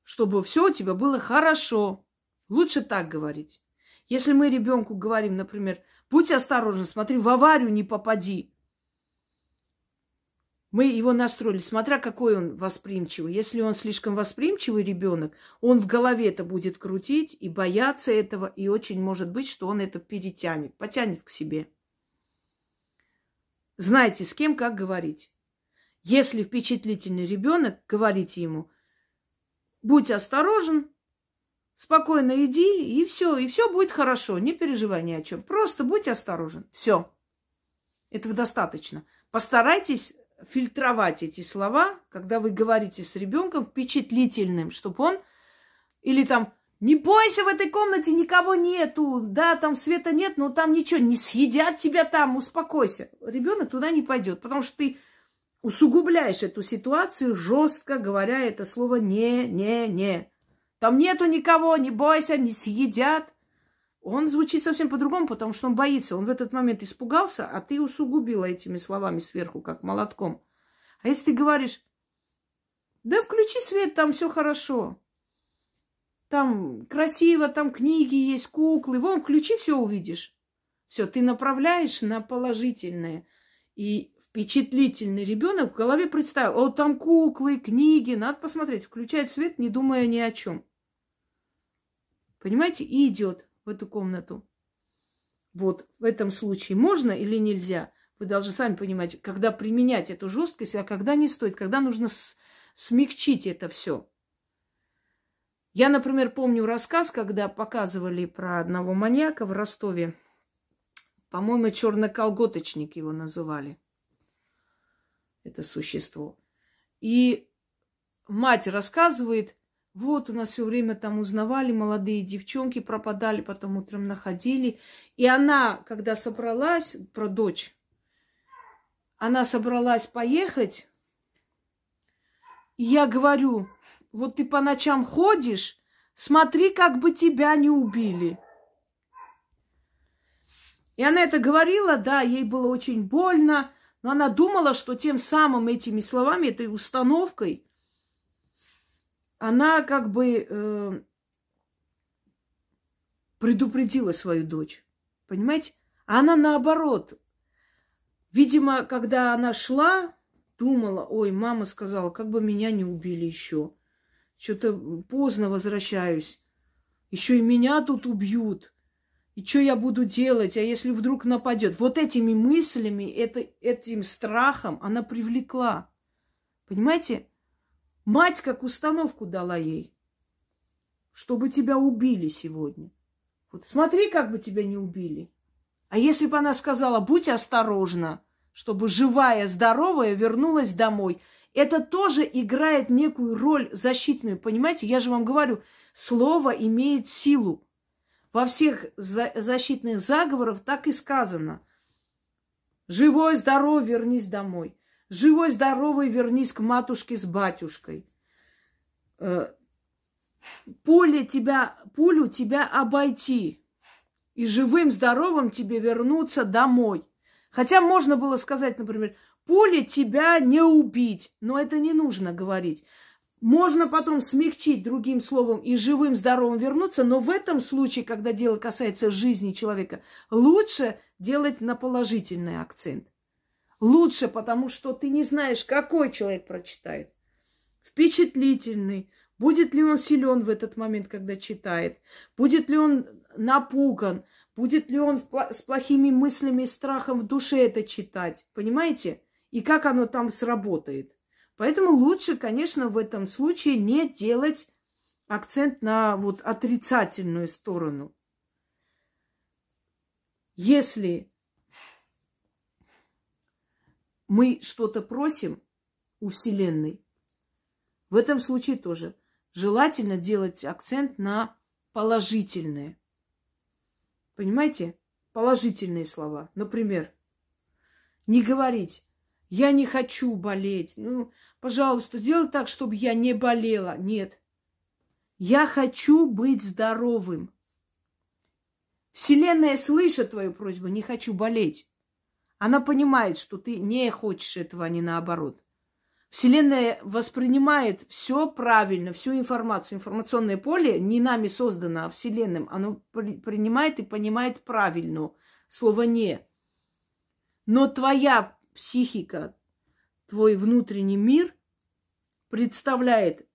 Чтобы все у тебя было хорошо. Лучше так говорить. Если мы ребенку говорим, например, будь осторожен, смотри, в аварию не попади. Мы его настроили, смотря какой он восприимчивый. Если он слишком восприимчивый ребенок, он в голове это будет крутить и бояться этого, и очень может быть, что он это перетянет, потянет к себе. Знайте, с кем как говорить. Если впечатлительный ребенок, говорите ему, будь осторожен, спокойно иди, и все, и все будет хорошо, не переживай ни о чем. Просто будь осторожен. Все. Этого достаточно. Постарайтесь фильтровать эти слова, когда вы говорите с ребенком впечатлительным, чтобы он или там не бойся, в этой комнате никого нету, да, там света нет, но там ничего, не съедят тебя там, успокойся. Ребенок туда не пойдет, потому что ты усугубляешь эту ситуацию, жестко говоря это слово не, не, не. Там нету никого, не бойся, не съедят он звучит совсем по-другому, потому что он боится. Он в этот момент испугался, а ты усугубила этими словами сверху, как молотком. А если ты говоришь, да включи свет, там все хорошо. Там красиво, там книги есть, куклы. Вон, включи, все увидишь. Все, ты направляешь на положительное. И впечатлительный ребенок в голове представил, о, там куклы, книги, надо посмотреть. Включает свет, не думая ни о чем. Понимаете? И идет в эту комнату. Вот в этом случае можно или нельзя? Вы должны сами понимать, когда применять эту жесткость, а когда не стоит, когда нужно смягчить это все. Я, например, помню рассказ, когда показывали про одного маньяка в Ростове. По-моему, черноколготочник его называли. Это существо. И мать рассказывает, вот у нас все время там узнавали, молодые девчонки пропадали, потом утром находили. И она, когда собралась, про дочь, она собралась поехать, и я говорю, вот ты по ночам ходишь, смотри, как бы тебя не убили. И она это говорила, да, ей было очень больно, но она думала, что тем самым этими словами, этой установкой – она как бы э, предупредила свою дочь. Понимаете? А она наоборот. Видимо, когда она шла, думала, ой, мама сказала, как бы меня не убили еще. Что-то поздно возвращаюсь. Еще и меня тут убьют. И что я буду делать, а если вдруг нападет? Вот этими мыслями, это, этим страхом она привлекла. Понимаете? Мать как установку дала ей, чтобы тебя убили сегодня. Вот смотри, как бы тебя не убили. А если бы она сказала, будь осторожна, чтобы живая, здоровая вернулась домой, это тоже играет некую роль защитную. Понимаете, я же вам говорю, слово имеет силу. Во всех за- защитных заговорах так и сказано. Живой, здоровый, вернись домой. Живой, здоровый, вернись к матушке с батюшкой. Э, поле тебя, пулю тебя обойти. И живым, здоровым тебе вернуться домой. Хотя можно было сказать, например, поле тебя не убить. Но это не нужно говорить. Можно потом смягчить другим словом и живым, здоровым вернуться, но в этом случае, когда дело касается жизни человека, лучше делать на положительный акцент. Лучше, потому что ты не знаешь, какой человек прочитает. Впечатлительный. Будет ли он силен в этот момент, когда читает? Будет ли он напуган? Будет ли он с плохими мыслями и страхом в душе это читать? Понимаете? И как оно там сработает? Поэтому лучше, конечно, в этом случае не делать акцент на вот отрицательную сторону. Если мы что-то просим у Вселенной, в этом случае тоже желательно делать акцент на положительное. Понимаете? Положительные слова. Например, не говорить «я не хочу болеть». Ну, пожалуйста, сделай так, чтобы я не болела. Нет. Я хочу быть здоровым. Вселенная слышит твою просьбу, не хочу болеть. Она понимает, что ты не хочешь этого, а не наоборот. Вселенная воспринимает все правильно, всю информацию. Информационное поле не нами создано, а Вселенным. Оно при, принимает и понимает правильно. Слово «не». Но твоя психика, твой внутренний мир представляет,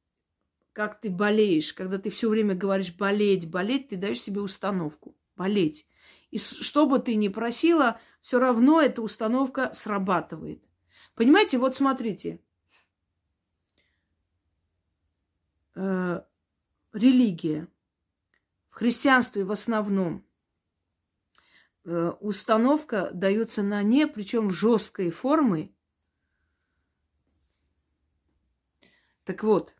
как ты болеешь. Когда ты все время говоришь болеть, болеть, ты даешь себе установку. Болеть. И что бы ты ни просила, все равно эта установка срабатывает. Понимаете, вот смотрите, э, религия. В христианстве в основном установка дается на не, причем жесткой формы. Так вот,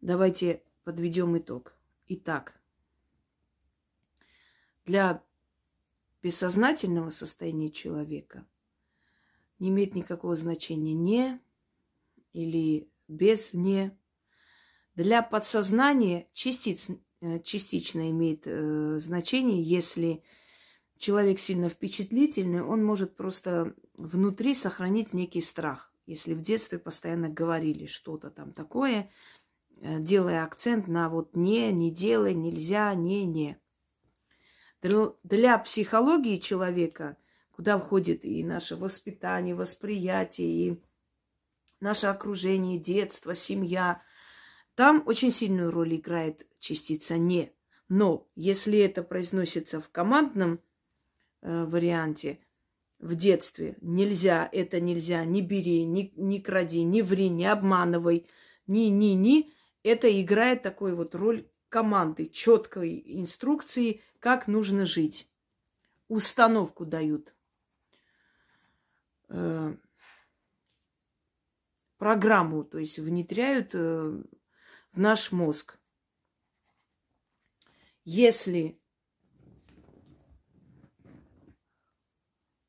давайте подведем итог. Итак, для бессознательного состояния человека не имеет никакого значения не или без «не». Для подсознания частиц, э, частично имеет э, значение, если человек сильно впечатлительный, он может просто внутри сохранить некий страх. Если в детстве постоянно говорили что-то там такое, э, делая акцент на вот «не», «не делай», «нельзя», «не», «не». Для психологии человека, куда входит и наше воспитание, восприятие, и наше окружение, детство, семья. Там очень сильную роль играет частица «не». Но если это произносится в командном э, варианте, в детстве, нельзя, это нельзя, не бери, не, не кради, не ври, не обманывай, ни-ни-ни, это играет такой вот роль команды, четкой инструкции, как нужно жить. Установку дают. Э, программу, то есть внедряют э, в наш мозг. Если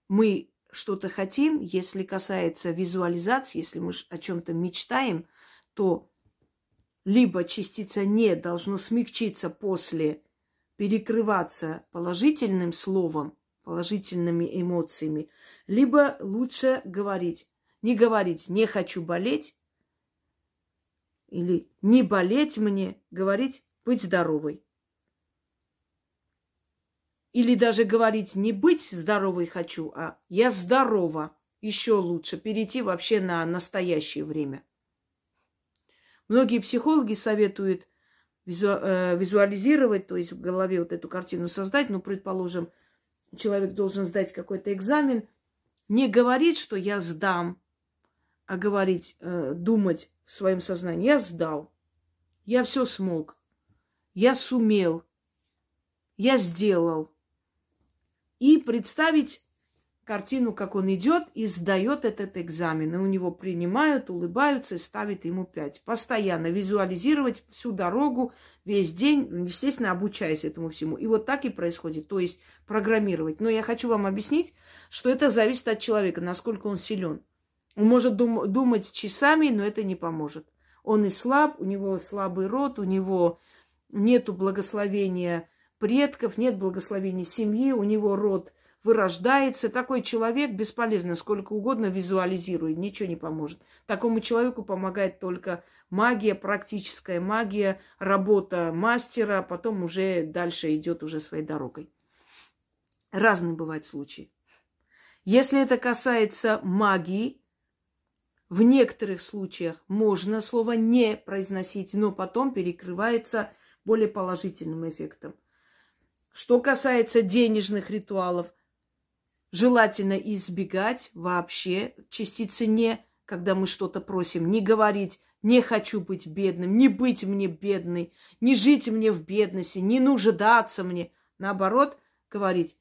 мы что-то хотим, если касается визуализации, если мы о чем-то мечтаем, то либо частица «не» должно смягчиться после, перекрываться положительным словом, положительными эмоциями, либо лучше говорить не говорить «не хочу болеть» или «не болеть мне», говорить «быть здоровой». Или даже говорить не быть здоровой хочу, а я здорова. Еще лучше перейти вообще на настоящее время. Многие психологи советуют э, визуализировать, то есть в голове вот эту картину создать. Ну, предположим, человек должен сдать какой-то экзамен, не говорить, что я сдам, а говорить, э, думать в своем сознании. Я сдал. Я все смог. Я сумел. Я сделал. И представить картину, как он идет и сдает этот экзамен. И у него принимают, улыбаются и ставят ему пять. Постоянно визуализировать всю дорогу, весь день, естественно, обучаясь этому всему. И вот так и происходит, то есть программировать. Но я хочу вам объяснить, что это зависит от человека, насколько он силен. Он может дум- думать часами, но это не поможет. Он и слаб, у него слабый род, у него нету благословения предков, нет благословения семьи, у него род вырождается. Такой человек бесполезно, сколько угодно визуализирует, ничего не поможет. Такому человеку помогает только магия, практическая магия, работа мастера, а потом уже дальше идет уже своей дорогой. Разные бывают случаи. Если это касается магии, в некоторых случаях можно слово не произносить, но потом перекрывается более положительным эффектом. Что касается денежных ритуалов, желательно избегать вообще частицы «не», когда мы что-то просим, не говорить «не хочу быть бедным», «не быть мне бедной», «не жить мне в бедности», «не нуждаться мне». Наоборот, говорить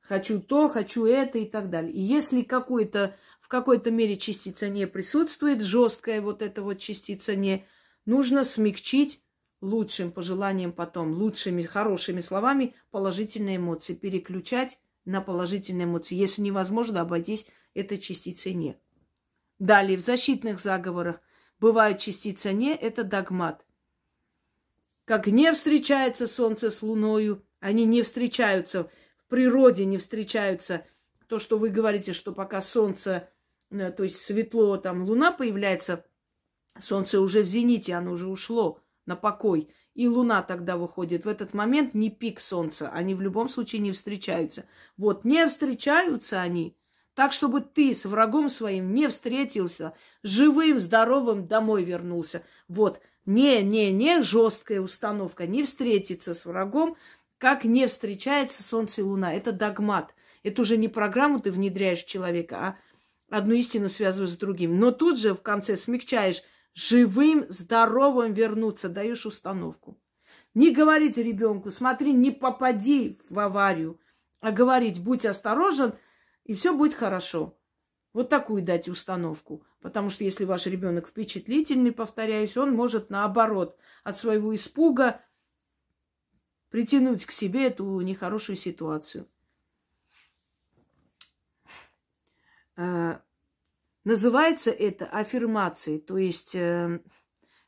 «хочу то, хочу это» и так далее. И если какой-то, в какой-то мере частица «не» присутствует, жесткая вот эта вот частица «не», нужно смягчить лучшим пожеланием потом, лучшими, хорошими словами положительные эмоции, переключать на положительные эмоции. Если невозможно обойтись этой частицей «не». Далее, в защитных заговорах бывают частица «не» – это догмат. Как не встречается солнце с луною, они не встречаются, в природе не встречаются. То, что вы говорите, что пока солнце, то есть светло, там луна появляется, солнце уже в зените, оно уже ушло на покой. И луна тогда выходит. В этот момент не пик солнца. Они в любом случае не встречаются. Вот не встречаются они. Так, чтобы ты с врагом своим не встретился, живым, здоровым домой вернулся. Вот, не, не, не жесткая установка, не встретиться с врагом, как не встречается солнце и луна. Это догмат. Это уже не программу ты внедряешь в человека, а одну истину связываешь с другим. Но тут же в конце смягчаешь живым, здоровым вернуться, даешь установку. Не говорить ребенку, смотри, не попади в аварию, а говорить, будь осторожен, и все будет хорошо. Вот такую дать установку. Потому что если ваш ребенок впечатлительный, повторяюсь, он может наоборот от своего испуга притянуть к себе эту нехорошую ситуацию. Э, Называется это аффирмацией, то есть э,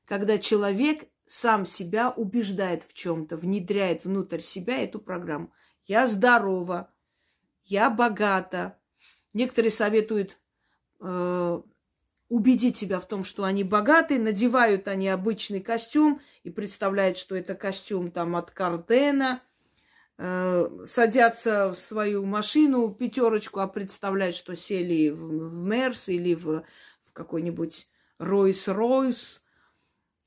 когда человек сам себя убеждает в чем-то, внедряет внутрь себя эту программу. Я здорова, я богата. Некоторые советуют э, убедить себя в том, что они богаты, надевают они обычный костюм и представляют, что это костюм там от Кардена – Э, садятся в свою машину, пятерочку, а представляют, что сели в, в Мерс или в, в какой-нибудь Ройс-Ройс,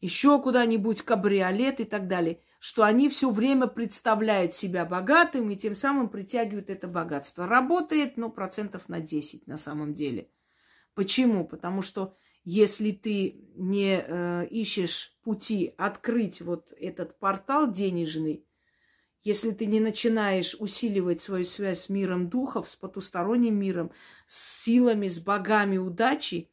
еще куда-нибудь кабриолет и так далее, что они все время представляют себя богатым и тем самым притягивают это богатство. Работает, но процентов на 10 на самом деле. Почему? Потому что если ты не э, ищешь пути открыть вот этот портал денежный, если ты не начинаешь усиливать свою связь с миром духов, с потусторонним миром, с силами, с богами удачи,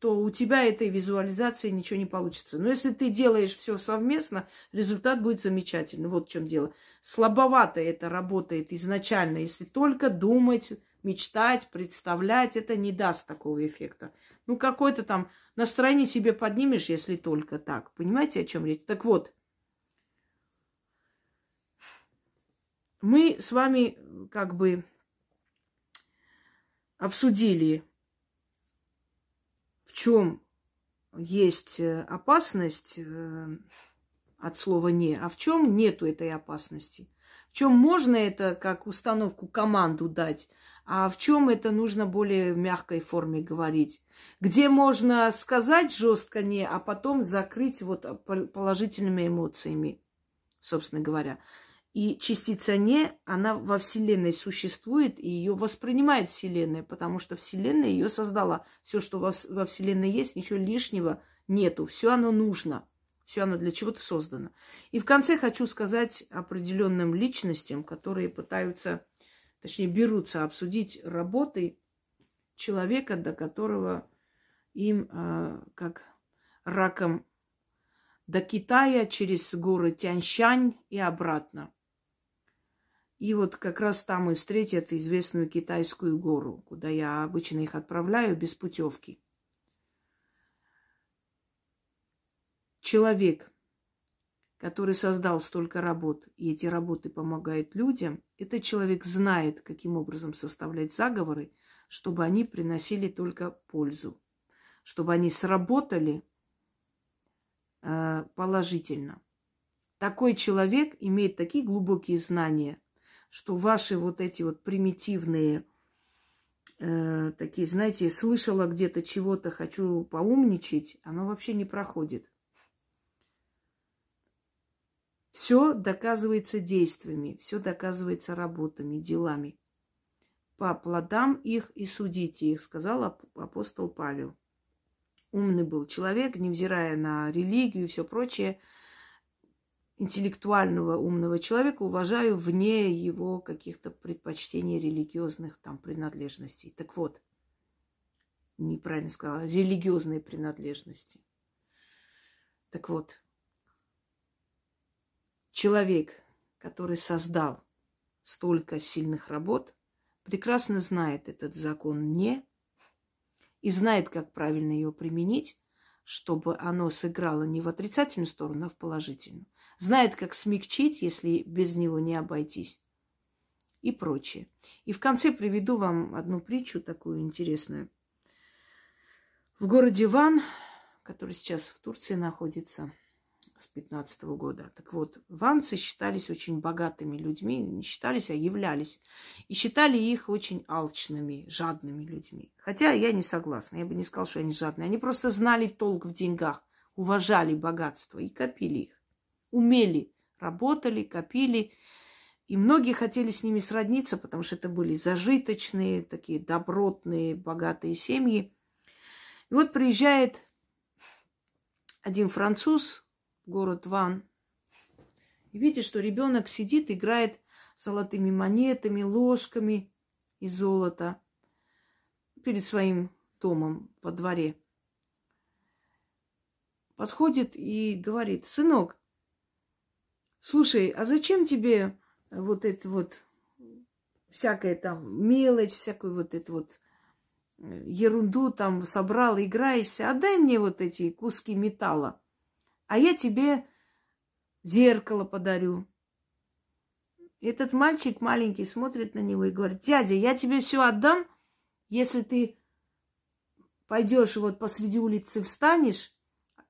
то у тебя этой визуализации ничего не получится. Но если ты делаешь все совместно, результат будет замечательный. Вот в чем дело. Слабовато это работает изначально. Если только думать, мечтать, представлять, это не даст такого эффекта. Ну, какое-то там настроение себе поднимешь, если только так. Понимаете, о чем речь? Так вот, мы с вами как бы обсудили, в чем есть э, опасность э, от слова не, а в чем нету этой опасности. В чем можно это как установку команду дать, а в чем это нужно более в мягкой форме говорить. Где можно сказать жестко не, а потом закрыть вот положительными эмоциями, собственно говоря. И частица не, она во Вселенной существует, и ее воспринимает Вселенная, потому что Вселенная ее создала. Все, что во, Вселенной есть, ничего лишнего нету. Все оно нужно. Все оно для чего-то создано. И в конце хочу сказать определенным личностям, которые пытаются, точнее, берутся обсудить работы человека, до которого им, э, как раком до Китая через горы Тяньшань и обратно. И вот как раз там и встретят известную китайскую гору, куда я обычно их отправляю без путевки. Человек, который создал столько работ, и эти работы помогают людям, этот человек знает, каким образом составлять заговоры, чтобы они приносили только пользу, чтобы они сработали э, положительно. Такой человек имеет такие глубокие знания – что ваши вот эти вот примитивные э, такие, знаете, слышала где-то чего-то, хочу поумничать, оно вообще не проходит. Все доказывается действиями, все доказывается работами, делами. По плодам их и судите их, сказал апостол Павел. Умный был человек, невзирая на религию и все прочее, интеллектуального умного человека уважаю вне его каких-то предпочтений религиозных там принадлежностей. Так вот, неправильно сказала, религиозные принадлежности. Так вот, человек, который создал столько сильных работ, прекрасно знает этот закон не и знает, как правильно ее применить, чтобы оно сыграло не в отрицательную сторону, а в положительную. Знает, как смягчить, если без него не обойтись. И прочее. И в конце приведу вам одну притчу такую интересную. В городе Ван, который сейчас в Турции находится, с 15 года. Так вот, ванцы считались очень богатыми людьми, не считались, а являлись. И считали их очень алчными, жадными людьми. Хотя я не согласна, я бы не сказала, что они жадные. Они просто знали толк в деньгах, уважали богатство и копили их. Умели, работали, копили. И многие хотели с ними сродниться, потому что это были зажиточные, такие добротные, богатые семьи. И вот приезжает один француз, город Ван. И видит, что ребенок сидит, играет золотыми монетами, ложками из золота перед своим домом во дворе. Подходит и говорит, сынок, слушай, а зачем тебе вот это вот всякая там мелочь, всякую вот эту вот э, ерунду там собрал, играешься, отдай мне вот эти куски металла а я тебе зеркало подарю. Этот мальчик маленький смотрит на него и говорит, дядя, я тебе все отдам, если ты пойдешь вот посреди улицы встанешь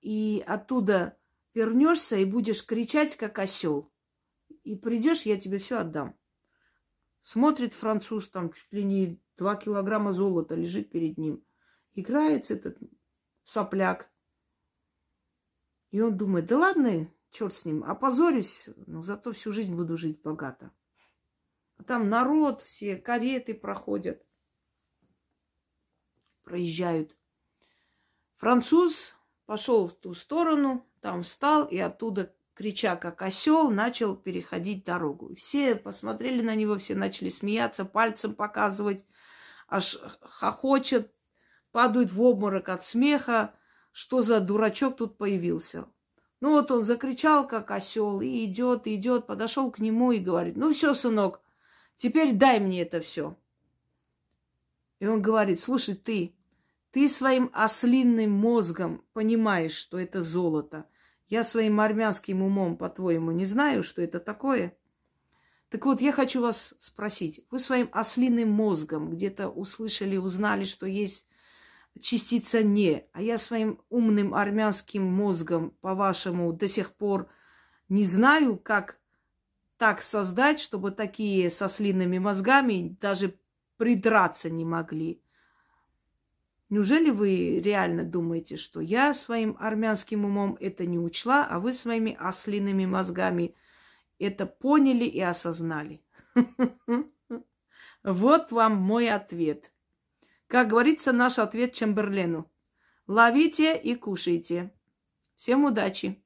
и оттуда вернешься и будешь кричать, как осел. И придешь, я тебе все отдам. Смотрит француз, там чуть ли не два килограмма золота лежит перед ним. Играется этот сопляк. И он думает, да ладно, черт с ним, опозорюсь, но зато всю жизнь буду жить богато. А там народ, все кареты проходят, проезжают. Француз пошел в ту сторону, там встал и оттуда, крича как осел, начал переходить дорогу. Все посмотрели на него, все начали смеяться, пальцем показывать, аж хохочет, падают в обморок от смеха что за дурачок тут появился. Ну вот он закричал, как осел, и идет, и идет, подошел к нему и говорит, ну все, сынок, теперь дай мне это все. И он говорит, слушай, ты, ты своим ослинным мозгом понимаешь, что это золото. Я своим армянским умом, по-твоему, не знаю, что это такое. Так вот, я хочу вас спросить, вы своим ослиным мозгом где-то услышали, узнали, что есть частица «не». А я своим умным армянским мозгом, по-вашему, до сих пор не знаю, как так создать, чтобы такие со слинными мозгами даже придраться не могли. Неужели вы реально думаете, что я своим армянским умом это не учла, а вы своими ослиными мозгами это поняли и осознали? Вот вам мой ответ. Как говорится, наш ответ Чемберлену. Ловите и кушайте. Всем удачи!